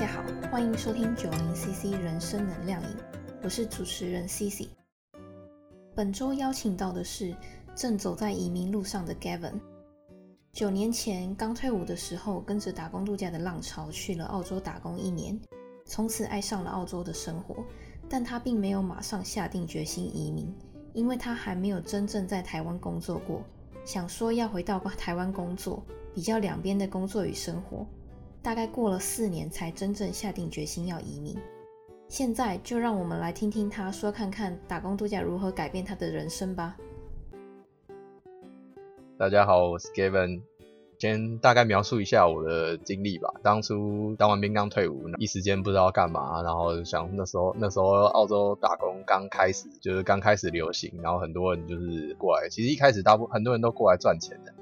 大家好，欢迎收听九零 CC 人生能量饮，我是主持人 CC。本周邀请到的是正走在移民路上的 Gavin。九年前刚退伍的时候，跟着打工度假的浪潮去了澳洲打工一年，从此爱上了澳洲的生活。但他并没有马上下定决心移民，因为他还没有真正在台湾工作过，想说要回到台湾工作，比较两边的工作与生活。大概过了四年，才真正下定决心要移民。现在就让我们来听听他说，看看打工度假如何改变他的人生吧。大家好，我是 Gavin。先大概描述一下我的经历吧。当初当完兵刚退伍，一时间不知道干嘛，然后想那时候那时候澳洲打工刚开始，就是刚开始流行，然后很多人就是过来。其实一开始大部很多人都过来赚钱的。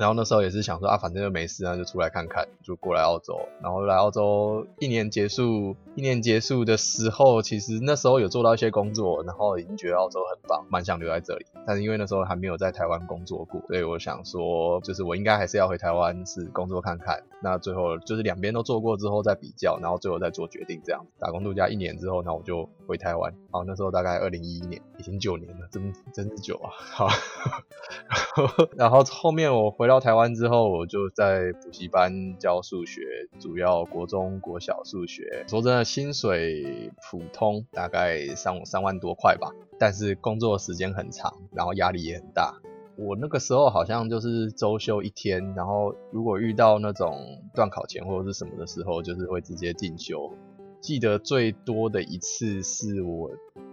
然后那时候也是想说啊，反正就没事，那就出来看看，就过来澳洲。然后来澳洲一年结束，一年结束的时候，其实那时候有做到一些工作，然后已经觉得澳洲很棒，蛮想留在这里。但是因为那时候还没有在台湾工作过，所以我想说，就是我应该还是要回台湾是工作看看。那最后就是两边都做过之后再比较，然后最后再做决定这样子。打工度假一年之后，那我就回台湾。好，那时候大概二零一一年，已经九年了，真真是久啊。好，然后后面我回。到台湾之后，我就在补习班教数学，主要国中、国小数学。说真的，薪水普通，大概三三万多块吧。但是工作时间很长，然后压力也很大。我那个时候好像就是周休一天，然后如果遇到那种断考前或者是什么的时候，就是会直接进修。记得最多的一次是我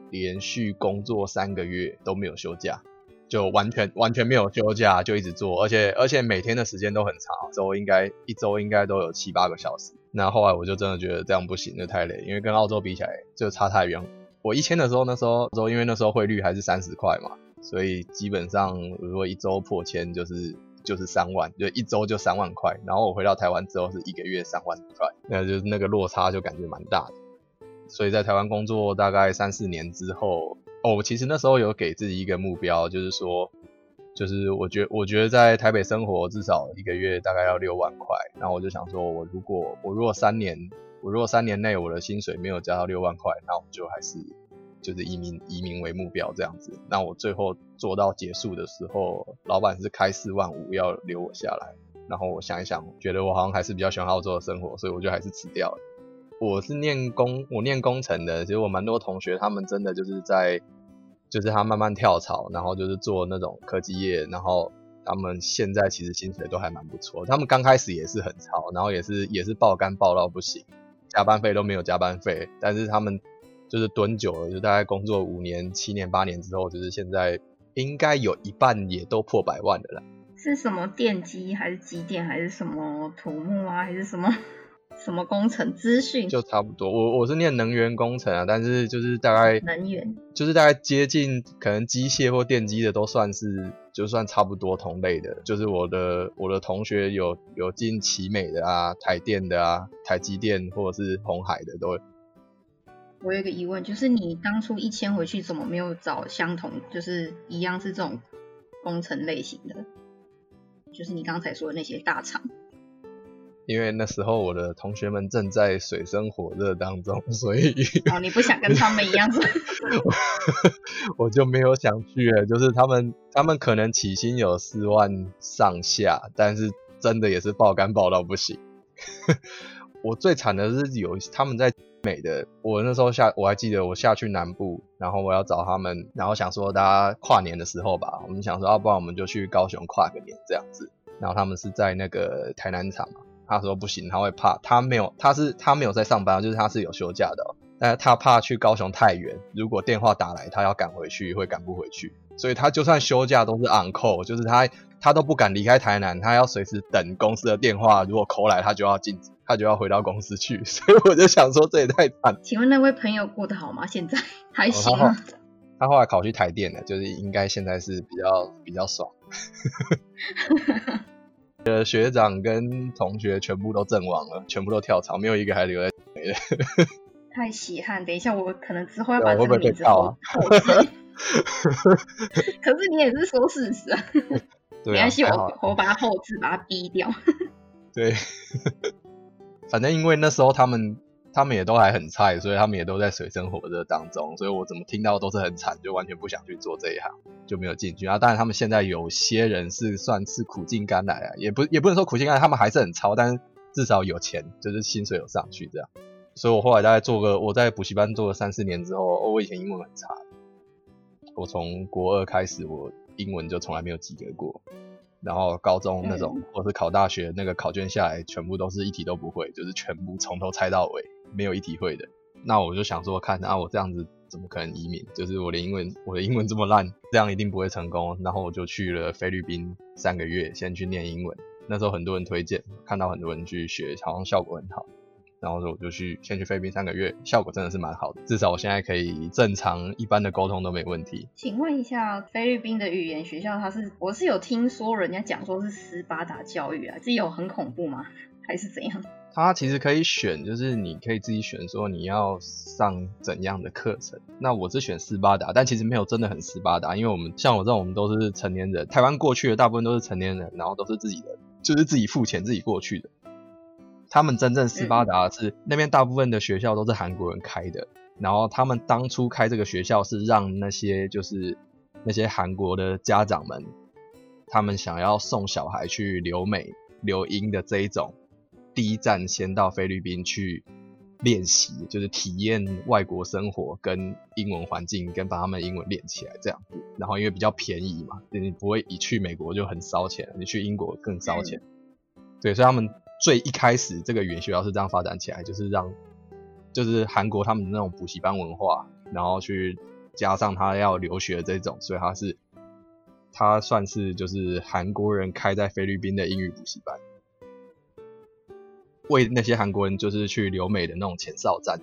连续工作三个月都没有休假。就完全完全没有休假，就一直做，而且而且每天的时间都很长，周应该一周应该都有七八个小时。那后来我就真的觉得这样不行，就太累，因为跟澳洲比起来就差太远。我一千的时候，那时候周因为那时候汇率还是三十块嘛，所以基本上如果一周破千就是就是三万，就一周就三万块。然后我回到台湾之后是一个月三万块，那就是那个落差就感觉蛮大的。所以在台湾工作大概三四年之后。哦，其实那时候有给自己一个目标，就是说，就是我觉我觉得在台北生活至少一个月大概要六万块，然后我就想说，我如果我如果三年，我如果三年内我的薪水没有加到六万块，那我就还是就是移民移民为目标这样子。那我最后做到结束的时候，老板是开四万五要留我下来，然后我想一想，觉得我好像还是比较喜欢澳洲的生活，所以我就还是辞掉了。我是念工，我念工程的，其实我蛮多同学他们真的就是在。就是他慢慢跳槽，然后就是做那种科技业，然后他们现在其实薪水都还蛮不错。他们刚开始也是很超，然后也是也是爆肝爆到不行，加班费都没有加班费。但是他们就是蹲久了，就大概工作五年、七年、八年之后，就是现在应该有一半也都破百万的了。是什么电机还是机电还是什么土木啊还是什么？什么工程资讯就差不多，我我是念能源工程啊，但是就是大概能源，就是大概接近可能机械或电机的都算是，就算差不多同类的。就是我的我的同学有有进奇美的啊，台电的啊，台积电或者是红海的都。我有一个疑问，就是你当初一签回去，怎么没有找相同，就是一样是这种工程类型的？就是你刚才说的那些大厂。因为那时候我的同学们正在水深火热当中，所以哦，你不想跟他们一样，我就没有想去了。就是他们，他们可能起薪有四万上下，但是真的也是爆肝爆到不行。我最惨的是有他们在美的，我那时候下我还记得我下去南部，然后我要找他们，然后想说大家跨年的时候吧，我们想说要不然我们就去高雄跨个年这样子。然后他们是在那个台南场嘛。他说不行，他会怕，他没有，他是他没有在上班，就是他是有休假的，但是他怕去高雄太远，如果电话打来，他要赶回去会赶不回去，所以他就算休假都是 on call，就是他他都不敢离开台南，他要随时等公司的电话，如果 call 来，他就要进，他就要回到公司去，所以我就想说这也太惨。请问那位朋友过得好吗？现在还行吗？他后来考去台电了，就是应该现在是比较比较爽。的学长跟同学全部都阵亡了，全部都跳槽，没有一个还留在。太稀罕，等一下我可能之后要把这个名字后置。可是你也是说事实啊。没关系，我我把它后置，把它逼掉。对。反正因为那时候他们他们也都还很菜，所以他们也都在水深火热当中，所以我怎么听到都是很惨，就完全不想去做这一行，就没有进去啊。当然他们现在有些人是算是苦尽甘来啊，也不也不能说苦尽甘来，他们还是很超，但是至少有钱，就是薪水有上去这样。所以我后来大概做个我在补习班做了三四年之后，哦，我以前英文很差，我从国二开始我英文就从来没有及格过。然后高中那种，或是考大学那个考卷下来，全部都是一题都不会，就是全部从头猜到尾，没有一题会的。那我就想说，看啊，我这样子怎么可能移民？就是我的英文，我的英文这么烂，这样一定不会成功。然后我就去了菲律宾三个月，先去念英文。那时候很多人推荐，看到很多人去学，好像效果很好。然后我就去先去菲律宾三个月，效果真的是蛮好的，至少我现在可以正常一般的沟通都没问题。请问一下，菲律宾的语言学校，它是我是有听说人家讲说是斯巴达教育啊，这有很恐怖吗？还是怎样？它其实可以选，就是你可以自己选说你要上怎样的课程。那我是选斯巴达，但其实没有真的很斯巴达，因为我们像我这种，我们都是成年人，台湾过去的大部分都是成年人，然后都是自己的，就是自己付钱自己过去的。他们真正斯巴达是那边大部分的学校都是韩国人开的，然后他们当初开这个学校是让那些就是那些韩国的家长们，他们想要送小孩去留美留英的这一种，第一站先到菲律宾去练习，就是体验外国生活跟英文环境，跟把他们英文练起来这样子。然后因为比较便宜嘛，你不会一去美国就很烧钱，你去英国更烧钱。对，所以他们。最一开始，这个语言学校是这样发展起来，就是让，就是韩国他们的那种补习班文化，然后去加上他要留学这种，所以他是，他算是就是韩国人开在菲律宾的英语补习班，为那些韩国人就是去留美的那种前哨站，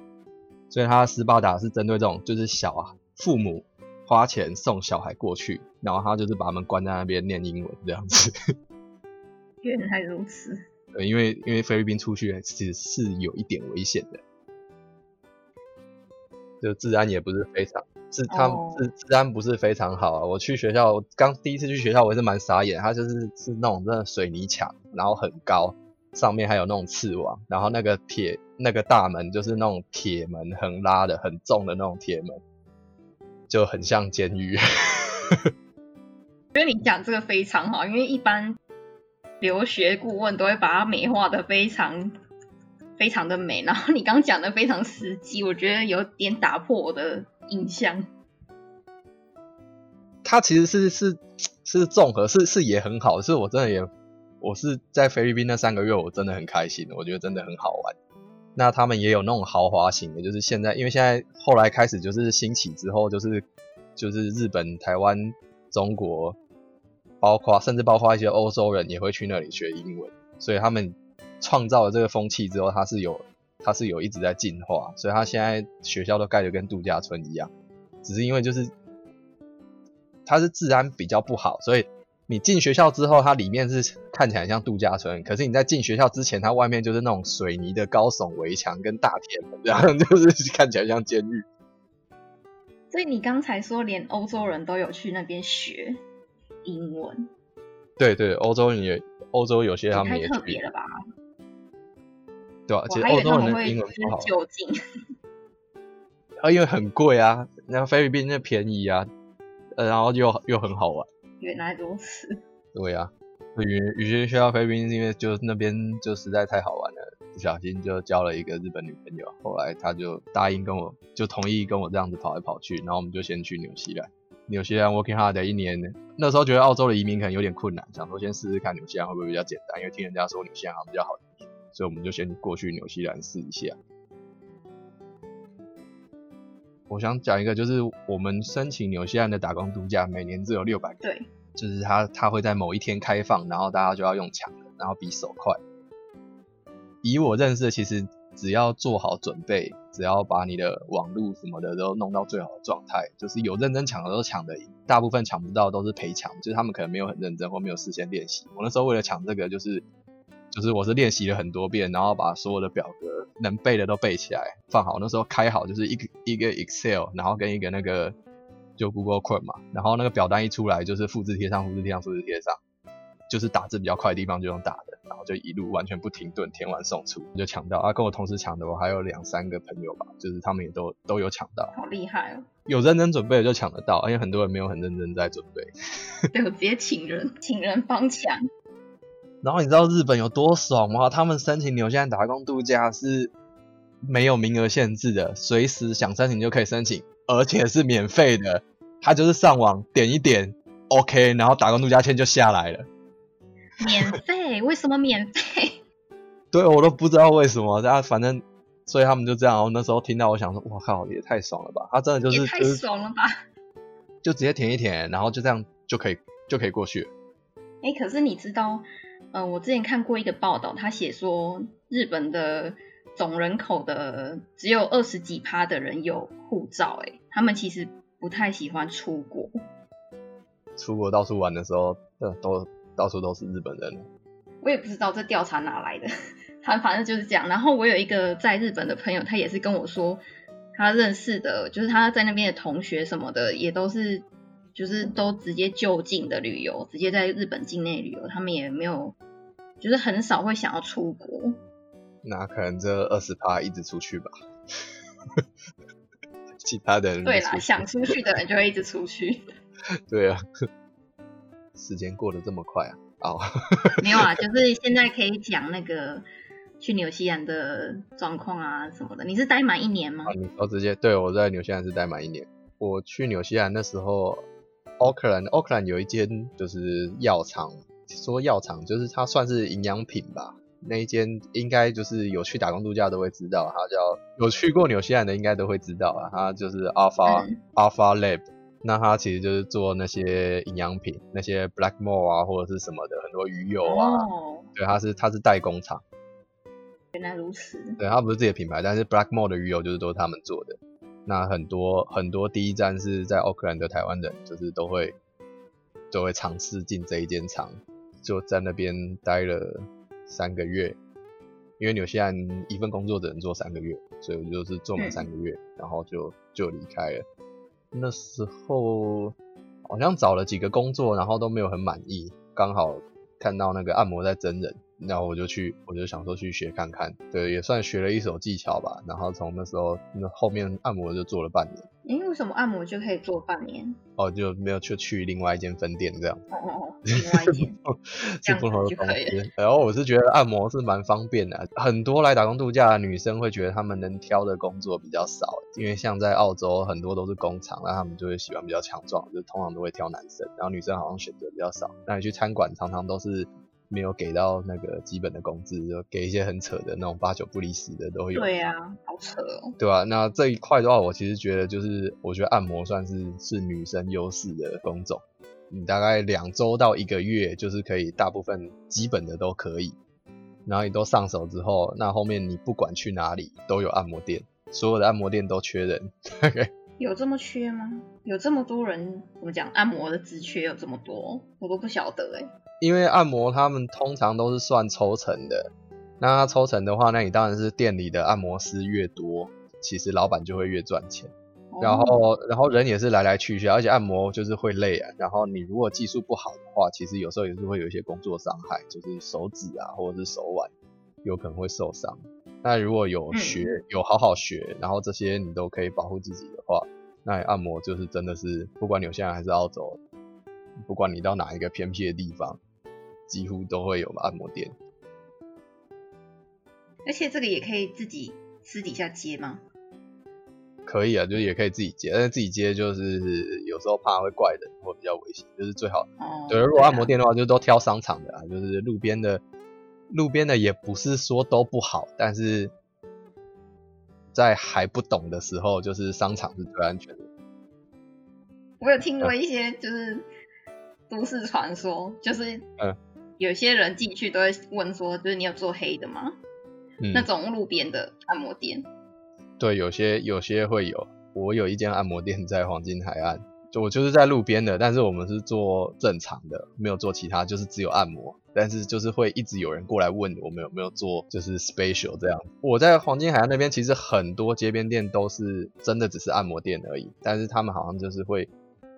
所以他斯巴达是针对这种就是小啊父母花钱送小孩过去，然后他就是把他们关在那边念英文这样子。原来如此。对，因为因为菲律宾出去其实是有一点危险的，就治安也不是非常，是他们治治安不是非常好啊。我去学校刚第一次去学校，我也是蛮傻眼，它就是是那种真的水泥墙，然后很高，上面还有那种刺网，然后那个铁那个大门就是那种铁门横拉的很重的那种铁门，就很像监狱。因为你讲这个非常好，因为一般。留学顾问都会把它美化的非常非常的美，然后你刚讲的非常实际，我觉得有点打破我的印象。它其实是是是综合，是是也很好，是我真的也我是在菲律宾那三个月，我真的很开心，我觉得真的很好玩。那他们也有那种豪华型的，就是现在因为现在后来开始就是兴起之后，就是就是日本、台湾、中国。包括甚至包括一些欧洲人也会去那里学英文，所以他们创造了这个风气之后，它是有它是有一直在进化，所以它现在学校都盖得跟度假村一样，只是因为就是它是治安比较不好，所以你进学校之后，它里面是看起来像度假村，可是你在进学校之前，它外面就是那种水泥的高耸围墙跟大铁门，然 后就是看起来像监狱。所以你刚才说连欧洲人都有去那边学。英文，对对，欧洲也，欧洲有些他们也特别了吧？对啊，其实欧洲人的英文不好。就近，啊，因为很贵啊，那菲律宾那便宜啊，呃，然后又又很好玩。原来如此。对啊，语语言学校菲律宾，因为就那边就实在太好玩了，不小心就交了一个日本女朋友，后来他就答应跟我，就同意跟我这样子跑来跑去，然后我们就先去纽西兰。纽西兰 working hard 一年，那时候觉得澳洲的移民可能有点困难，想说先试试看纽西兰会不会比较简单，因为听人家说纽西兰好像比较好移民，所以我们就先过去纽西兰试一下。我想讲一个，就是我们申请纽西兰的打工度假，每年只有六百个，对，就是他他会在某一天开放，然后大家就要用抢的，然后比手快。以我认识的，其实。只要做好准备，只要把你的网路什么的都弄到最好的状态，就是有认真抢的都抢得赢，大部分抢不到都是赔抢，就是他们可能没有很认真或没有事先练习。我那时候为了抢这个，就是就是我是练习了很多遍，然后把所有的表格能背的都背起来，放好。那时候开好就是一个一个 Excel，然后跟一个那个就 Google Chrome 嘛，然后那个表单一出来就是复制贴上，复制贴上，复制贴上，就是打字比较快的地方就用打的，然后就一路完全不停顿填完送出就抢到啊，跟我同时抢的我还有两三个朋友吧，就是他们也都都有抢到，好厉害哦！有认真准备的就抢得到，因为很多人没有很认真在准备。对，我直接请人，请人帮抢。然后你知道日本有多爽吗？他们申请纽西兰打工度假是没有名额限制的，随时想申请就可以申请，而且是免费的。他就是上网点一点，OK，然后打工度假签就下来了。免费？为什么免费？对我都不知道为什么，大家反正所以他们就这样。我那时候听到，我想说，哇靠，也太爽了吧！他真的就是太爽了吧？就直接填一填，然后就这样就可以就可以过去。哎，可是你知道？嗯，我之前看过一个报道，他写说日本的总人口的只有二十几趴的人有护照，哎，他们其实不太喜欢出国。出国到处玩的时候，都到处都是日本人。我也不知道这调查哪来的，他反正就是这样。然后我有一个在日本的朋友，他也是跟我说，他认识的，就是他在那边的同学什么的，也都是。就是都直接就近的旅游，直接在日本境内旅游，他们也没有，就是很少会想要出国。那可能这二十趴一直出去吧，其他的人对啦，想出去的人就会一直出去。对啊，时间过得这么快啊！哦，没有啊，就是现在可以讲那个去纽西兰的状况啊什么的。你是待满一年吗？你哦，直接对我在纽西兰是待满一年。我去纽西兰那时候。奥克兰，奥克兰有一间就是药厂，说药厂就是它算是营养品吧。那一间应该就是有去打工度假都会知道，它叫有去过纽西兰的应该都会知道啊。它就是 Alpha Alpha Lab，那它其实就是做那些营养品，那些 Blackmore 啊或者是什么的很多鱼油啊。对，它是它是代工厂。原来如此。对，它不是自己的品牌，但是 Blackmore 的鱼油就是都是他们做的。那很多很多第一站是在奥克兰的台湾人，就是都会都会尝试进这一间厂，就在那边待了三个月，因为纽西兰一份工作只能做三个月，所以我就是做满三个月，然后就就离开了。那时候好像找了几个工作，然后都没有很满意，刚好看到那个按摩在真人。然后我就去，我就想说去学看看，对，也算学了一手技巧吧。然后从那时候，那后面按摩就做了半年。诶，为什么按摩就可以做半年？哦，就没有去去另外一间分店这样。哦哦哦，另外一间，是不同的公司。然后我是觉得按摩是蛮方便的，很多来打工度假的女生会觉得她们能挑的工作比较少，因为像在澳洲很多都是工厂，那她们就会喜欢比较强壮，就通常都会挑男生，然后女生好像选择比较少。那你去餐馆常常都是。没有给到那个基本的工资，就给一些很扯的那种八九不离十的都有。对呀，好扯哦。对啊？那这一块的话，我其实觉得就是，我觉得按摩算是是女生优势的工种。你大概两周到一个月，就是可以大部分基本的都可以。然后你都上手之后，那后面你不管去哪里都有按摩店，所有的按摩店都缺人。有这么缺吗？有这么多人？怎么讲？按摩的职缺有这么多，我都不晓得哎。因为按摩他们通常都是算抽成的，那抽成的话，那你当然是店里的按摩师越多，其实老板就会越赚钱。然后，然后人也是来来去去，而且按摩就是会累啊。然后你如果技术不好的话，其实有时候也是会有一些工作伤害，就是手指啊或者是手腕有可能会受伤。那如果有学有好好学，然后这些你都可以保护自己的话，那按摩就是真的是不管纽西兰还是澳洲，不管你到哪一个偏僻的地方。几乎都会有按摩店，而且这个也可以自己私底下接吗？可以啊，就是也可以自己接，但是自己接就是有时候怕会怪人或比较危险，就是最好。哦对，如果按摩店的话，就都挑商场的啊，就是路边的，路边的也不是说都不好，但是在还不懂的时候，就是商场是最安全的。我有听过一些就是都市传说，就是嗯。有些人进去都会问说，就是你有做黑的吗？那种路边的按摩店。对，有些有些会有。我有一间按摩店在黄金海岸，就我就是在路边的，但是我们是做正常的，没有做其他，就是只有按摩。但是就是会一直有人过来问我们有没有做，就是 special 这样。我在黄金海岸那边，其实很多街边店都是真的只是按摩店而已，但是他们好像就是会。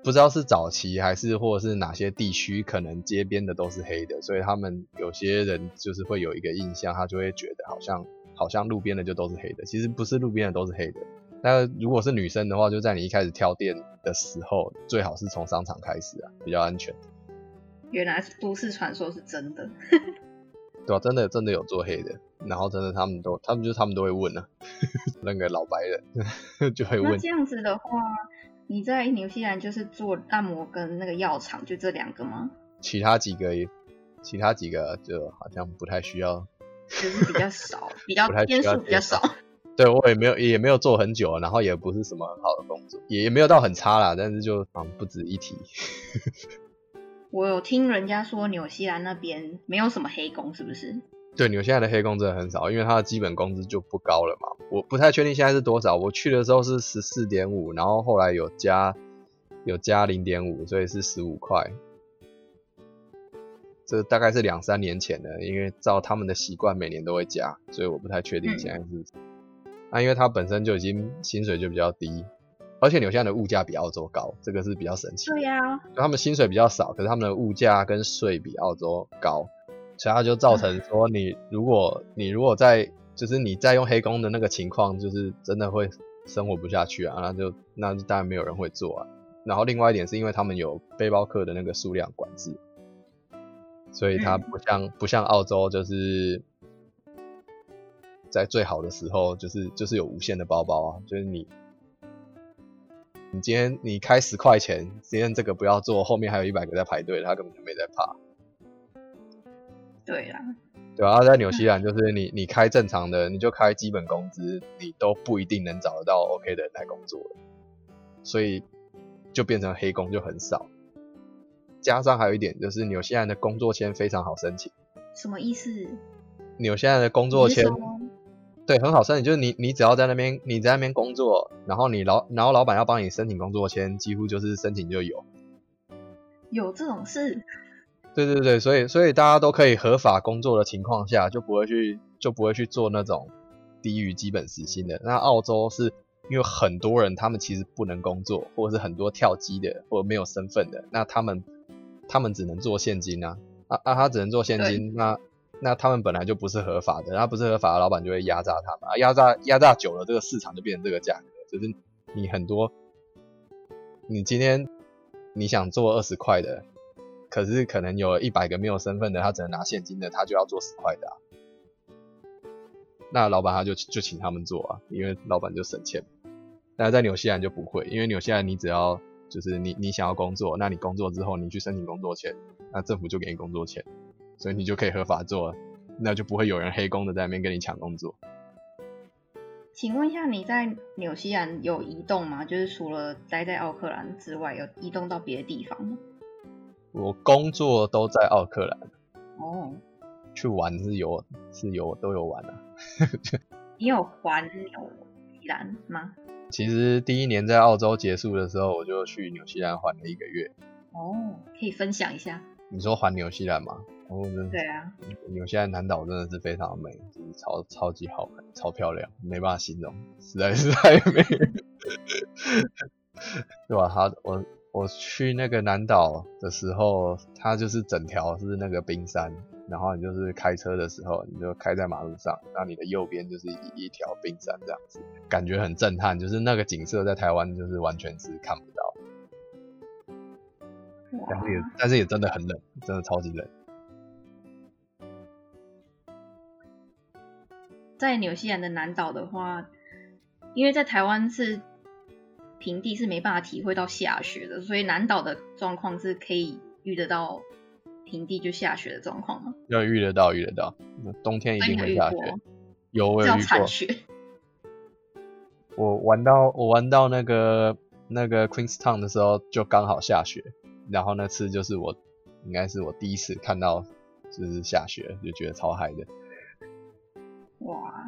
不知道是早期还是或者是哪些地区，可能街边的都是黑的，所以他们有些人就是会有一个印象，他就会觉得好像好像路边的就都是黑的，其实不是路边的都是黑的。那如果是女生的话，就在你一开始挑店的时候，最好是从商场开始啊，比较安全。原来都市传说是真的，对啊，真的真的有做黑的，然后真的他们都，他们就他们都会问啊，那个老白人 就会问。这样子的话。你在纽西兰就是做按摩跟那个药厂，就这两个吗？其他几个，其他几个就好像不太需要，就是比较少，比较天数比较少。对我也没有也没有做很久，然后也不是什么很好的工作，也也没有到很差啦，但是就嗯不值一提。我有听人家说纽西兰那边没有什么黑工，是不是？对，纽西兰的黑工真的很少，因为它的基本工资就不高了嘛。我不太确定现在是多少。我去的时候是十四点五，然后后来有加有加零点五，所以是十五块。这大概是两三年前的，因为照他们的习惯，每年都会加，所以我不太确定现在是。那因为它本身就已经薪水就比较低，而且纽西兰的物价比澳洲高，这个是比较神奇。对呀，他们薪水比较少，可是他们的物价跟税比澳洲高。所以它就造成说，你如果你如果在就是你在用黑工的那个情况，就是真的会生活不下去啊，那就那当然没有人会做啊。然后另外一点是因为他们有背包客的那个数量管制，所以它不像不像澳洲，就是在最好的时候就是就是有无限的包包啊，就是你你今天你开十块钱，今天这个不要做，后面还有一百个在排队，他根本就没在怕。对啦，对啊，在纽西兰就是你你开正常的，你就开基本工资，你都不一定能找得到 OK 的人来工作，所以就变成黑工就很少。加上还有一点就是纽西兰的工作签非常好申请。什么意思？纽西兰的工作签对很好申请，就是你你只要在那边你在那边工作，然后你老然后老板要帮你申请工作签，几乎就是申请就有。有这种事？对对对，所以所以大家都可以合法工作的情况下，就不会去就不会去做那种低于基本时薪的。那澳洲是因为很多人他们其实不能工作，或者是很多跳机的，或者没有身份的，那他们他们只能做现金啊啊啊，他只能做现金，那那他们本来就不是合法的，那不是合法的老板就会压榨他们，压榨压榨久了，这个市场就变成这个价格，就是你很多你今天你想做二十块的。可是可能有一百个没有身份的，他只能拿现金的，他就要做十块的。那老板他就就请他们做啊，因为老板就省钱。那在纽西兰就不会，因为纽西兰你只要就是你你想要工作，那你工作之后你去申请工作签，那政府就给你工作签，所以你就可以合法做，那就不会有人黑工的在那边跟你抢工作。请问一下，你在纽西兰有移动吗？就是除了待在奥克兰之外，有移动到别的地方吗？我工作都在奥克兰，哦，去玩是有是有都有玩啊。你有环纽西兰吗？其实第一年在澳洲结束的时候，我就去纽西兰环了一个月。哦，可以分享一下。你说环纽西兰吗？哦，对啊。纽西兰南岛真的是非常美，就是超超级好看，超漂亮，没办法形容，实在是太美。对吧？他我。我去那个南岛的时候，它就是整条是那个冰山，然后你就是开车的时候，你就开在马路上，然后你的右边就是一一条冰山这样子，感觉很震撼，就是那个景色在台湾就是完全是看不到。但是也但是也真的很冷，真的超级冷。在纽西兰的南岛的话，因为在台湾是。平地是没办法体会到下雪的，所以南岛的状况是可以遇得到平地就下雪的状况吗？要遇得到，遇得到，冬天一定会下雪。有我有遇过。我玩到我玩到那个那个 Queenstown 的时候，就刚好下雪，然后那次就是我应该是我第一次看到就是下雪，就觉得超嗨的。哇！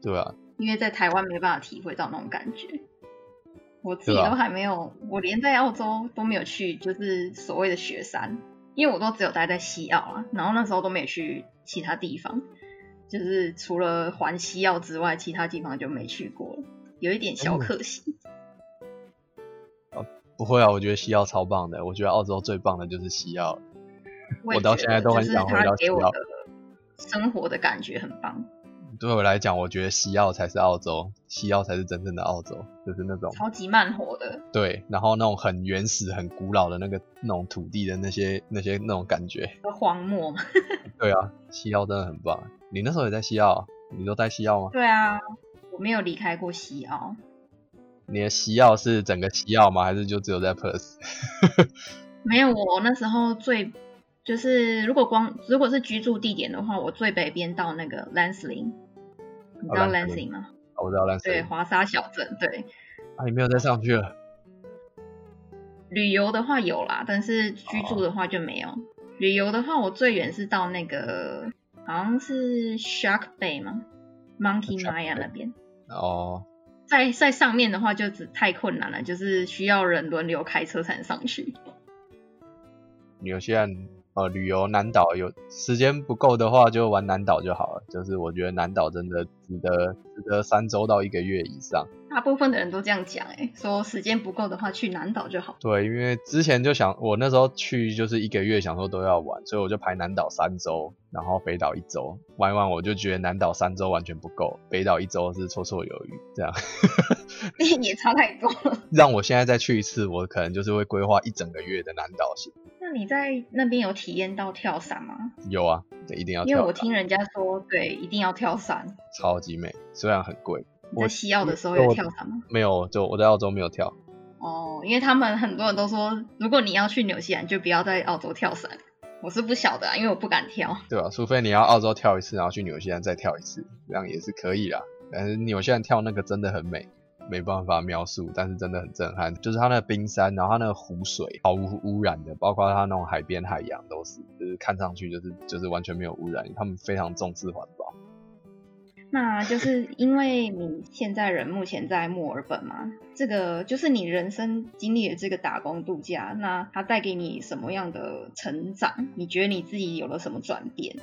对啊，因为在台湾没办法体会到那种感觉。我自己都还没有，我连在澳洲都没有去，就是所谓的雪山，因为我都只有待在西澳啊，然后那时候都没有去其他地方，就是除了环西澳之外，其他地方就没去过，有一点小可惜。哦，不会啊，我觉得西澳超棒的，我觉得澳洲最棒的就是西澳。我我到现在都很就是想回到它给我西澳的生活的感觉很棒，对我来讲，我觉得西澳才是澳洲，西澳才是真正的澳洲，就是那种超级慢活的。对，然后那种很原始、很古老的那个那种土地的那些那些那种感觉。荒漠嘛。对啊，西澳真的很棒。你那时候也在西澳，你都在西澳吗？对啊，我没有离开过西澳，你的西澳是整个西澳吗？还是就只有在 Perth？没有。我那时候最就是如果光如果是居住地点的话，我最北边到那个 Lansing，你知道哦，Lansing 吗？我知道 Lansing 吗？哦我知道蓝色。对，华沙小镇。对，啊，你没有再上去了。旅游的话有啦，但是居住的话就没有。旅游的话，我最远是到那个好像是 Shark Bay 吗？Monkey Maya 那边。哦，在在上面的话就只太困难了，就是需要人轮流开车才能上去。纽西兰呃旅游南岛有时间不够的话，就玩南岛就好了。就是我觉得南岛真的值得值得三周到一个月以上。大部分的人都这样讲，哎，说时间不够的话去南岛就好。对，因为之前就想，我那时候去就是一个月，想说都要玩，所以我就排南岛三周，然后北岛一周。玩一玩我就觉得南岛三周完全不够，北岛一周是绰绰有余。这样也差太多了。让我现在再去一次，我可能就是会规划一整个月的南岛行。那你在那边有体验到跳伞吗？有啊，对，一定要因为我，听人家说，对，一定要跳伞。超级美，虽然很贵。你在西澳的时候有跳伞吗？没有，就我在澳洲没有跳。哦，因为他们很多人都说，如果你要去纽西兰，就不要在澳洲跳伞。我是不晓得、啊，因为我不敢跳。对吧？除非你要澳洲跳一次，然后去纽西兰再跳一次，这样也是可以啦。但是纽西兰跳那个真的很美，没办法描述，但是真的很震撼。就是它那冰山，然后它那个湖水毫无污染的，包括它那种海边海洋都是，就是看上去就是就是完全没有污染。他们非常重视环保。那就是因为你现在人目前在墨尔本嘛，这个就是你人生经历了这个打工度假，那它带给你什么样的成长？你觉得你自己有了什么转变？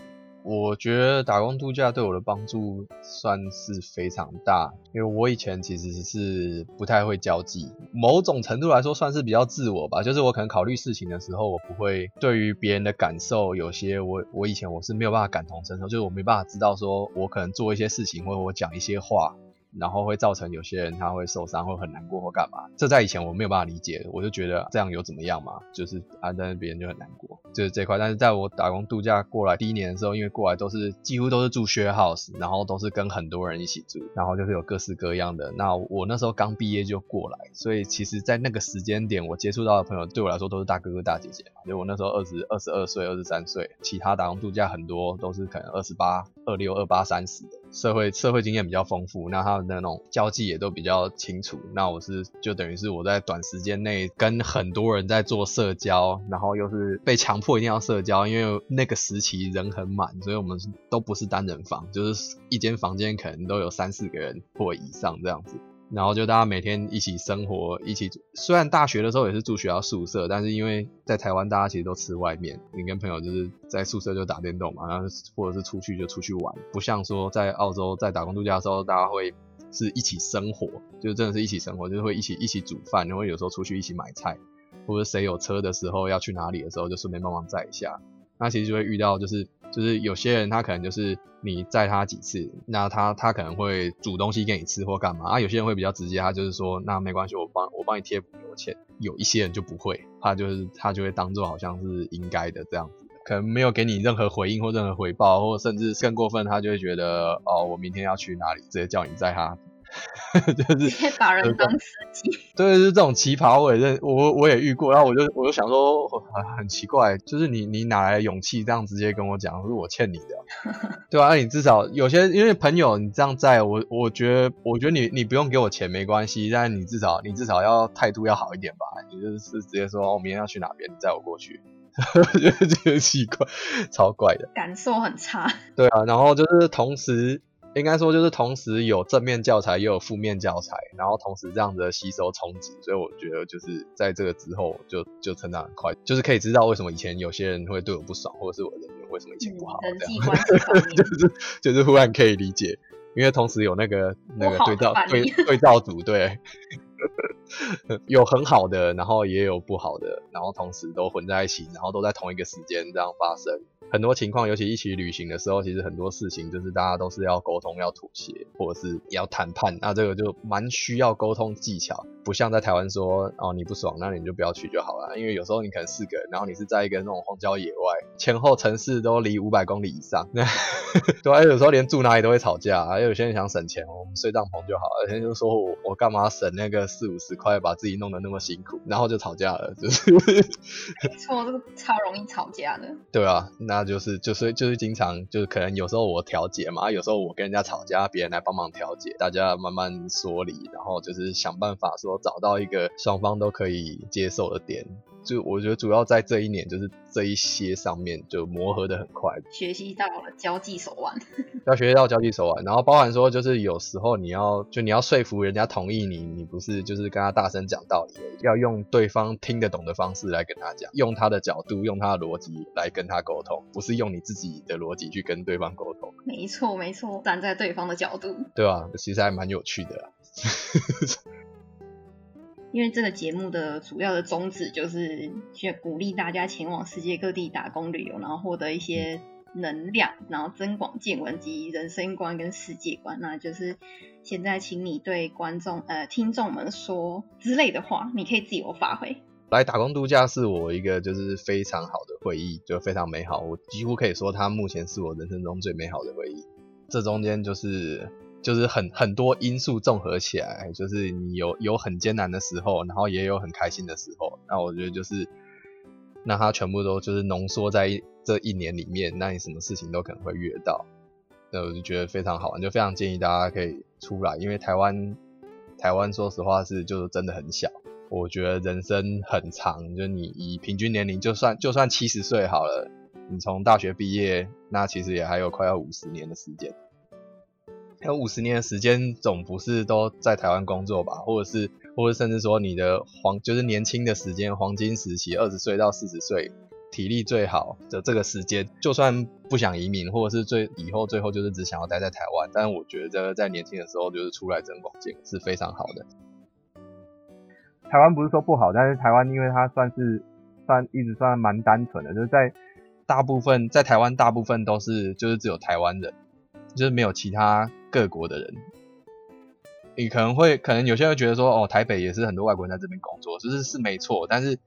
我觉得打工度假对我的帮助算是非常大，因为我以前其实是不太会交际，某种程度来说算是比较自我吧。就是我可能考虑事情的时候，我不会对于别人的感受，有些我我以前我是没有办法感同身受，就是我没办法知道说我可能做一些事情或者我讲一些话。然后会造成有些人他会受伤或很难过或干嘛，这在以前我没有办法理解，我就觉得这样有怎么样嘛，就是啊，但是别人就很难过，就是这块。但是在我打工度假过来第一年的时候，因为过来都是几乎都是住 share house，然后都是跟很多人一起住，然后就是有各式各样的。那我那时候刚毕业就过来，所以其实，在那个时间点，我接触到的朋友对我来说都是大哥哥大姐姐嘛，就我那时候二十二十二岁、二十三岁，其他打工度假很多都是可能二十八、二六、二八、三十的。社会社会经验比较丰富，那他们的那种交际也都比较清楚。那我是就等于是我在短时间内跟很多人在做社交，然后又是被强迫一定要社交，因为那个时期人很满，所以我们都不是单人房，就是一间房间可能都有三四个人或以上这样子。然后就大家每天一起生活，一起。虽然大学的时候也是住学校宿舍，但是因为在台湾大家其实都吃外面，你跟朋友就是在宿舍就打电动嘛，然后或者是出去就出去玩，不像说在澳洲在打工度假的时候，大家会是一起生活，就真的是一起生活，就是会一起一起煮饭，然后有时候出去一起买菜，或者谁有车的时候要去哪里的时候，就顺便帮忙载一下。那其实就会遇到就是就是有些人他可能就是你载他几次，那他他可能会煮东西给你吃或干嘛啊。有些人会比较直接，他就是说那没关系，我帮我帮你贴补油钱。有一些人就不会，他就是他就会当做好像是应该的这样子，可能没有给你任何回应或任何回报，或甚至更过分，他就会觉得哦，我明天要去哪里，直接叫你载他。就是把人当司机，对，是这种奇葩，我也认，我我也遇过，然后我就我就想说，很很奇怪，就是你你哪来的勇气这样直接跟我讲，是我欠你的，对吧、啊？那你至少有些因为朋友你这样在我，我觉得我觉得你你不用给我钱没关系，但你至少你至少要态度要好一点吧，你就是直接说我、哦、明天要去哪边，你载我过去。我觉得这个奇怪，超怪的，感受很差。对啊，然后就是同时。应该说就是同时有正面教材，也有负面教材，然后同时这样子的吸收冲击，所以我觉得就是在这个之后就就成长很快，就是可以知道为什么以前有些人会对我不爽，或者是我人缘为什么以前不好，嗯、人际关系 方面就是就是忽然可以理解，因为同时有那个那个对照对对照组，对，有很好的，然后也有不好的，然后同时都混在一起，然后都在同一个时间这样发生。很多情况，尤其一起旅行的时候，其实很多事情就是大家都是要沟通、要妥协，或者是要谈判。那这个就蛮需要沟通技巧，不像在台湾说哦你不爽，那你就不要去就好了。因为有时候你可能四个人，然后你是在一个那种荒郊野外，前后城市都离五百公里以上，对啊，有时候连住哪里都会吵架。还有些人想省钱，我们睡帐篷就好了。有些人就说我我干嘛省那个四五十块，把自己弄得那么辛苦，然后就吵架了，就是。没错，这个超容易吵架的。对啊，那。就是就是就是经常就是可能有时候我调解嘛，有时候我跟人家吵架，别人来帮忙调解，大家慢慢说理，然后就是想办法说找到一个双方都可以接受的点。就我觉得主要在这一年，就是这一些上面就磨合的很快，学习到了交际手腕，要学习到交际手腕，然后包含说就是有时候你要就你要说服人家同意你，你不是就是跟他大声讲道理，要用对方听得懂的方式来跟他讲，用他的角度，用他的逻辑来跟他沟通，不是用你自己的逻辑去跟对方沟通。没错没错，站在对方的角度，对吧？其实还蛮有趣的。因为这个节目的主要的宗旨就是去鼓励大家前往世界各地打工旅游，然后获得一些能量，然后增广见闻及人生观跟世界观。那就是现在，请你对观众呃听众们说之类的话，你可以自由发挥。来打工度假是我一个就是非常好的回忆，就非常美好。我几乎可以说，它目前是我人生中最美好的回忆。这中间就是。就是很很多因素综合起来，就是你有有很艰难的时候，然后也有很开心的时候。那我觉得就是，那它全部都就是浓缩在这一年里面，那你什么事情都可能会遇到。那我就觉得非常好玩，就非常建议大家可以出来，因为台湾台湾说实话是就是真的很小。我觉得人生很长，就你以平均年龄就算就算七十岁好了，你从大学毕业，那其实也还有快要五十年的时间。有五十年的时间，总不是都在台湾工作吧？或者是，或者甚至说你的黄，就是年轻的时间，黄金时期，二十岁到四十岁，体力最好的这个时间，就算不想移民，或者是最以后最后就是只想要待在台湾，但是我觉得在年轻的时候就是出来增广见是非常好的。台湾不是说不好，但是台湾因为它算是算一直算蛮单纯的，就是在大部分在台湾大部分都是就是只有台湾人。就是没有其他各国的人，你可能会可能有些人觉得说，哦，台北也是很多外国人在这边工作，就是是没错。但是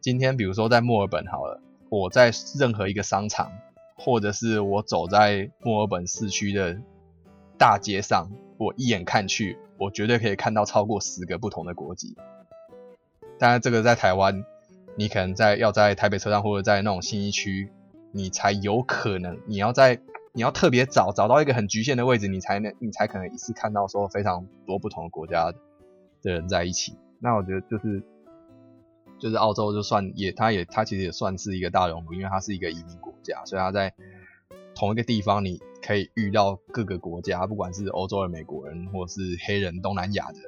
今天比如说在墨尔本好了，我在任何一个商场，或者是我走在墨尔本市区的大街上，我一眼看去，我绝对可以看到超过十个不同的国籍。当然，这个在台湾，你可能在要在台北车站或者在那种新一区，你才有可能，你要在。你要特别找找到一个很局限的位置，你才能你才可能一次看到说非常多不同的国家的人在一起。那我觉得就是就是澳洲就算也它也它其实也算是一个大熔炉，因为它是一个移民国家，所以它在同一个地方你可以遇到各个国家，不管是欧洲的美国人或是黑人、东南亚的。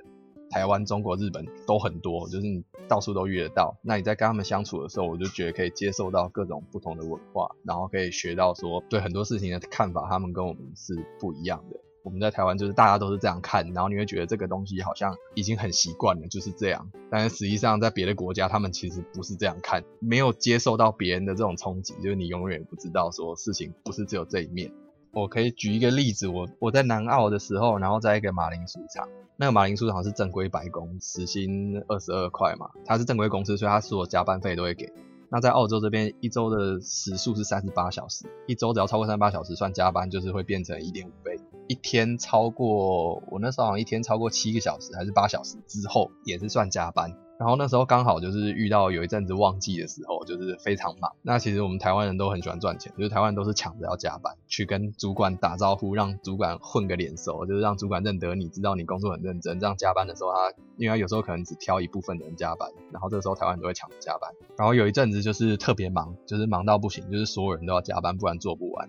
台湾、中国、日本都很多，就是你到处都遇得到。那你在跟他们相处的时候，我就觉得可以接受到各种不同的文化，然后可以学到说对很多事情的看法，他们跟我们是不一样的。我们在台湾就是大家都是这样看，然后你会觉得这个东西好像已经很习惯了，就是这样。但是实际上在别的国家，他们其实不是这样看，没有接受到别人的这种冲击，就是你永远不知道说事情不是只有这一面。我可以举一个例子，我我在南澳的时候，然后在一个马铃薯厂，那个马铃薯厂是正规白工，时薪二十二块嘛，它是正规公司，所以它所有加班费都会给。那在澳洲这边，一周的时数是三十八小时，一周只要超过三十八小时算加班，就是会变成一点五倍。一天超过我那时候好像一天超过七个小时还是八小时之后，也是算加班。然后那时候刚好就是遇到有一阵子旺季的时候，就是非常忙。那其实我们台湾人都很喜欢赚钱，就是台湾都是抢着要加班，去跟主管打招呼，让主管混个脸熟，就是让主管认得你，知道你工作很认真。这样加班的时候，他因为他有时候可能只挑一部分人加班，然后这时候台湾人都会抢着加班。然后有一阵子就是特别忙，就是忙到不行，就是所有人都要加班，不然做不完。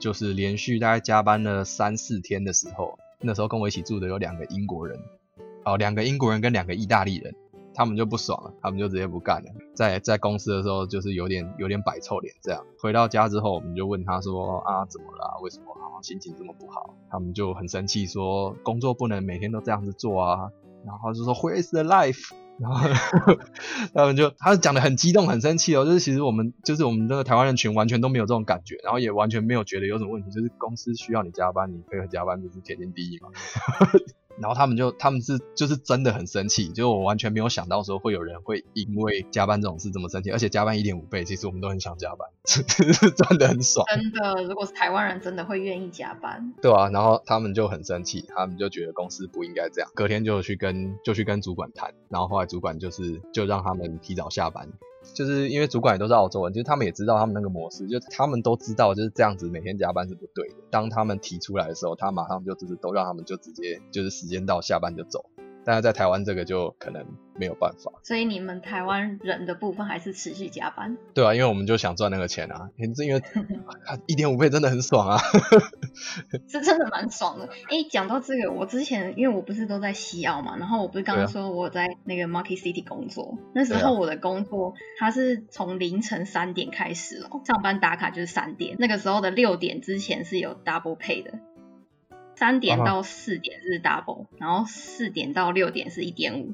就是连续大概加班了三四天的时候，那时候跟我一起住的有两个英国人，哦，两个英国人跟两个意大利人。他们就不爽了，他们就直接不干了。在在公司的时候，就是有点有点摆臭脸这样。回到家之后，我们就问他说：“啊，怎么了？为什么好像心情这么不好？”他们就很生气说：“工作不能每天都这样子做啊。”然后就说：“Where is the life？” 然后 他们就他讲的很激动很生气哦，就是其实我们就是我们这个台湾人群完全都没有这种感觉，然后也完全没有觉得有什么问题，就是公司需要你加班，你配合加班就是天经地义嘛。然后他们就他们是就是真的很生气，就是我完全没有想到说会有人会因为加班这种事这么生气，而且加班一点五倍，其实我们都很想加班，真的很爽。真的，如果是台湾人，真的会愿意加班。对啊，然后他们就很生气，他们就觉得公司不应该这样，隔天就去跟就去跟主管谈，然后后来主管就是就让他们提早下班。就是因为主管也都是澳洲人，就是他们也知道他们那个模式，就他们都知道就是这样子每天加班是不对的。当他们提出来的时候，他马上就就是都让他们就直接就是时间到下班就走。但是在台湾这个就可能没有办法，所以你们台湾人的部分还是持续加班。对啊，因为我们就想赚那个钱啊，是因为 一点五倍真的很爽啊，是真的蛮爽的。哎，讲到这个，我之前因为我不是都在西澳嘛，然后我不是刚刚说我在那个 Market City 工作，那时候我的工作它是从凌晨三点开始哦，上班打卡就是三点，那个时候的六点之前是有 double pay 的。三点到四点是 double，然后四点到六点是一点五，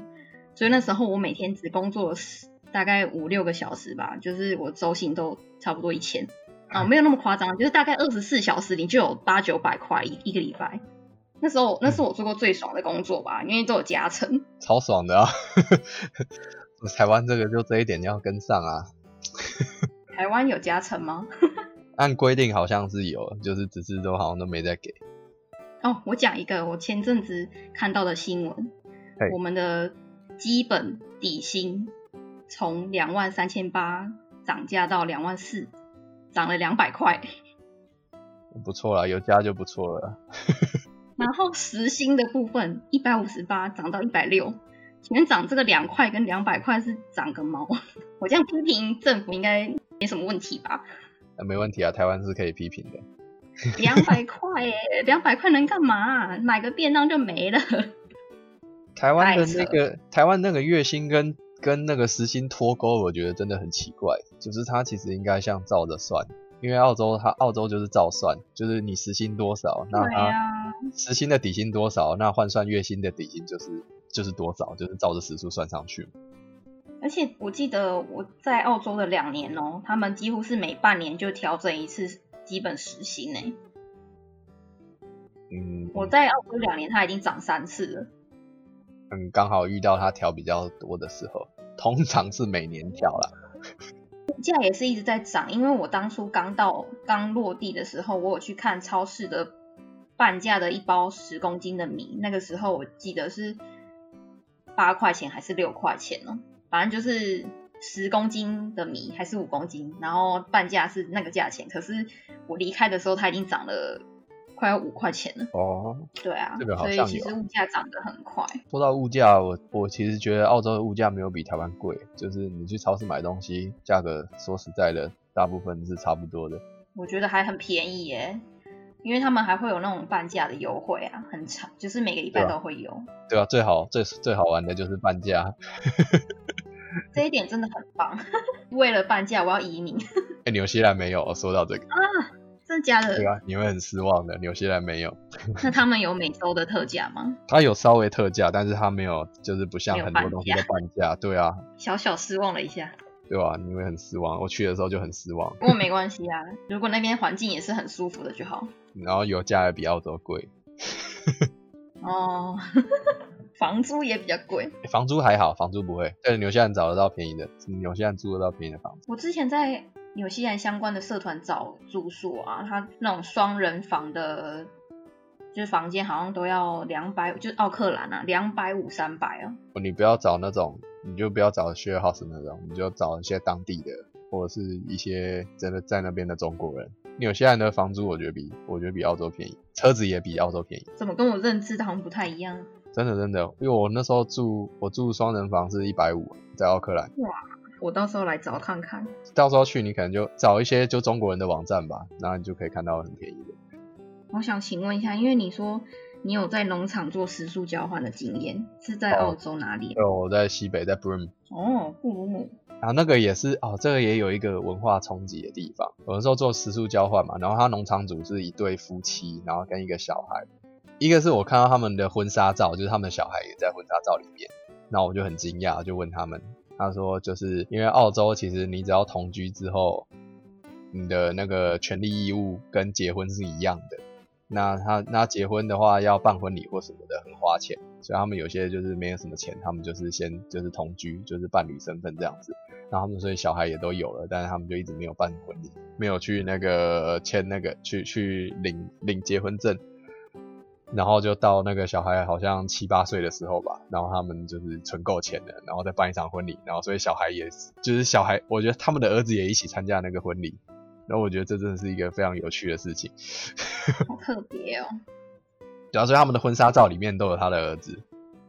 所以那时候我每天只工作大概五六个小时吧，就是我周薪都差不多一千，哦，没有那么夸张，就是大概二十四小时你就有八九百块一一个礼拜。那时候那是我做过最爽的工作吧，因为都有加成，超爽的啊！台湾这个就这一点要跟上啊。台湾有加成吗？按规定好像是有，就是只是都好像都没在给。哦，我讲一个我前阵子看到的新闻，我们的基本底薪从两万三千八涨价到两万四，涨了两百块。不错啦，有加就不错了。然后时薪的部分一百五十八涨到一百六，请问涨这个两块跟两百块是涨个毛？我这样批评政府应该没什么问题吧？没问题啊，台湾是可以批评的。两百块耶，两百块能干嘛？买个便当就没了。台湾的那个台湾那个月薪跟跟那个时薪脱钩，我觉得真的很奇怪。就是它其实应该像照着算，因为澳洲它澳洲就是照算，就是你时薪多少，那它时薪的底薪多少，那换算月薪的底薪就是就是多少，就是照着时数算上去。而且我记得我在澳洲的两年哦，他们几乎是每半年就调整一次。基本时薪呢？嗯，我在澳洲两年，它已经涨三次了。嗯，刚好遇到它调比较多的时候，通常是每年调了。物价也是一直在涨，因为我当初刚到刚落地的时候，我有去看超市的半价的一包十公斤的米，那个时候我记得是八块钱还是六块钱呢？反正就是。十公斤的米还是五公斤，然后半价是那个价钱。可是我离开的时候，它已经涨了快要五块钱了。哦，对啊，所以其实物价涨得很快。说到物价，我我其实觉得澳洲的物价没有比台湾贵，就是你去超市买东西，价格说实在的，大部分是差不多的。我觉得还很便宜耶，因为他们还会有那种半价的优惠啊，很长，就是每个礼拜都会有。对啊，最好最最好玩的就是半价。这一点真的很棒。为了半价，我要移民。哎，纽西兰没有说到这个啊？真的假的？对啊，你会很失望的。纽西兰没有。那他们有每周的特价吗？他有稍微特价，但是他没有，就是不像很多东西的半价。对啊。小小失望了一下。对啊，你会很失望。我去的时候就很失望。不过没关系啊，如果那边环境也是很舒服的就好。然后油价也比澳洲贵。哦。房租也比较贵，房租还好，房租不会。在纽西兰找得到便宜的，纽西兰租得到便宜的房子。我之前在纽西兰相关的社团找住宿啊，他那种双人房的，就是房间好像都要两百，就是奥克兰啊，两百五三百啊。你不要找那种，你就不要找 share house 那种，你就找一些当地的，或者是一些真的在那边的中国人。纽西兰的房租我觉得比我觉得比澳洲便宜，车子也比澳洲便宜。怎么跟我认知的好像不太一样？真的真的，因为我那时候住我住双人房是一百五，在奥克兰。哇，我到时候来找看看。到时候去你可能就找一些就中国人的网站吧，然后你就可以看到很便宜的。我想请问一下，因为你说你有在农场做食宿交换的经验，是在澳洲哪里？哦，我在西北，在 Broome。哦，布鲁姆。然后那个也是哦，这个也有一个文化冲击的地方。有的时候做食宿交换嘛，然后他农场主是一对夫妻，然后跟一个小孩。一个是我看到他们的婚纱照，就是他们小孩也在婚纱照里面。那我就很惊讶，就问他们，他说就是因为澳洲其实你只要同居之后，你的那个权利义务跟结婚是一样的。那他那结婚的话要办婚礼或什么的很花钱，所以他们有些就是没有什么钱，他们就是先就是同居，就是伴侣身份这样子。然后他们所以小孩也都有了，但是他们就一直没有办婚礼，没有去那个签那个去去领领结婚证。然后就到那个小孩好像七八岁的时候吧，然后他们就是存够钱了，然后再办一场婚礼，然后所以小孩也是，就是小孩，我觉得他们的儿子也一起参加那个婚礼，然后我觉得这真的是一个非常有趣的事情，好 特别哦。主要是他们的婚纱照里面都有他的儿子，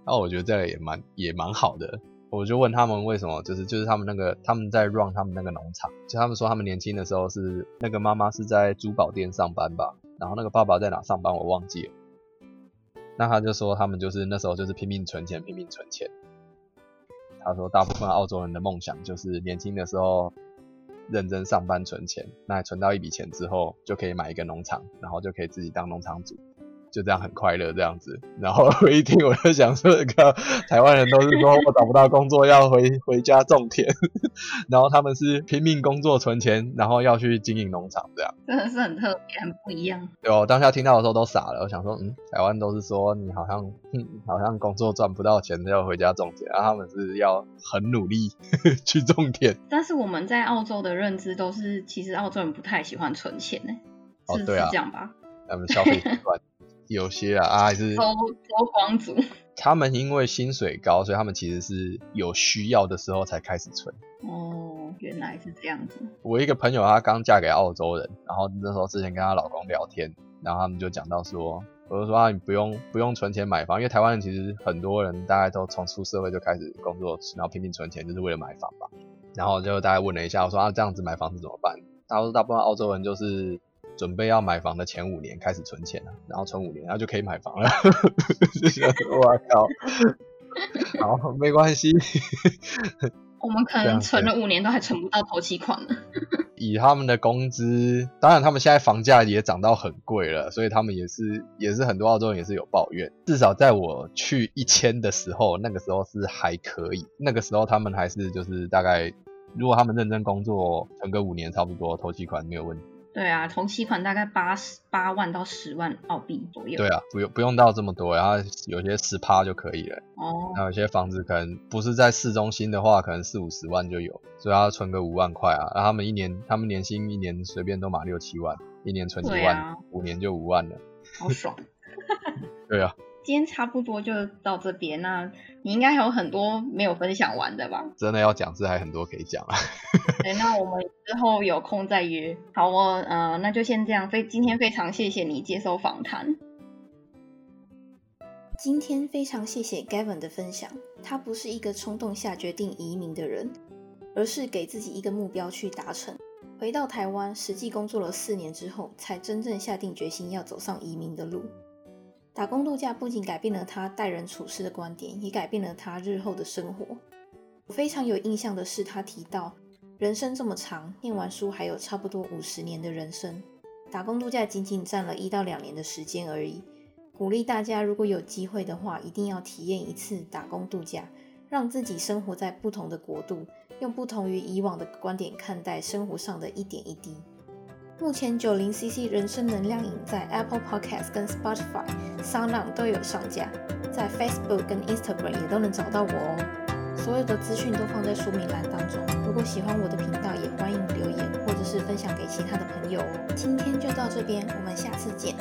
然后我觉得这个也蛮也蛮好的。我就问他们为什么，就是就是他们那个他们在 run 他们那个农场，就他们说他们年轻的时候是那个妈妈是在珠宝店上班吧，然后那个爸爸在哪上班我忘记了。那他就说，他们就是那时候就是拼命存钱，拼命存钱。他说，大部分澳洲人的梦想就是年轻的时候认真上班存钱，那存到一笔钱之后，就可以买一个农场，然后就可以自己当农场主。就这样很快乐这样子，然后 我一听我就想说，个台湾人都是说我找不到工作要回回家种田，然后他们是拼命工作存钱，然后要去经营农场这样，真的是很特别，很不一样。对我，当下听到的时候都傻了，我想说，嗯，台湾都是说你好像好像工作赚不到钱要回家种田，然后他们是要很努力 去种田。但是我们在澳洲的认知都是，其实澳洲人不太喜欢存钱呢，是是这样吧？他们消费习惯。有些啊，啊还是周周光族，他们因为薪水高，所以他们其实是有需要的时候才开始存。哦，原来是这样子。我一个朋友，她刚嫁给澳洲人，然后那时候之前跟她老公聊天，然后他们就讲到说，我就说啊，你不用不用存钱买房，因为台湾人其实很多人大概都从出社会就开始工作，然后拼命存钱，就是为了买房吧。然后就大概问了一下，我说啊，这样子买房子怎么办？他说大部分澳洲人就是。准备要买房的前五年开始存钱了，然后存五年，然后就可以买房了。我靠！好，没关系。我们可能存了五年都还存不到头期款呢。以他们的工资，当然他们现在房价也涨到很贵了，所以他们也是也是很多澳洲人也是有抱怨。至少在我去一千的时候，那个时候是还可以。那个时候他们还是就是大概，如果他们认真工作，存个五年差不多，头期款没有问题。对啊，同期款大概八十八万到十万澳币左右。对啊，不用不用到这么多，然后有些十趴就可以了。哦。那有些房子可能不是在市中心的话，可能四五十万就有，所以要存个五万块啊。那他们一年，他们年薪一年随便都买六七万，一年存几万，五年就五万了。好爽。对啊。今天差不多就到这边，那你应该还有很多没有分享完的吧？真的要讲，是还很多可以讲啊。对，那我们之后有空再约。好哦，呃，那就先这样。非今天非常谢谢你接受访谈。今天非常谢谢 Gavin 的分享。他不是一个冲动下决定移民的人，而是给自己一个目标去达成。回到台湾，实际工作了四年之后，才真正下定决心要走上移民的路。打工度假不仅改变了他待人处事的观点，也改变了他日后的生活。我非常有印象的是，他提到人生这么长，念完书还有差不多五十年的人生，打工度假仅仅占了一到两年的时间而已。鼓励大家，如果有机会的话，一定要体验一次打工度假，让自己生活在不同的国度，用不同于以往的观点看待生活上的一点一滴。目前九零 CC 人生能量饮在 Apple Podcast 跟 Spotify、SoundOn 都有上架，在 Facebook 跟 Instagram 也都能找到我哦。所有的资讯都放在说明栏当中。如果喜欢我的频道，也欢迎留言或者是分享给其他的朋友哦。今天就到这边，我们下次见。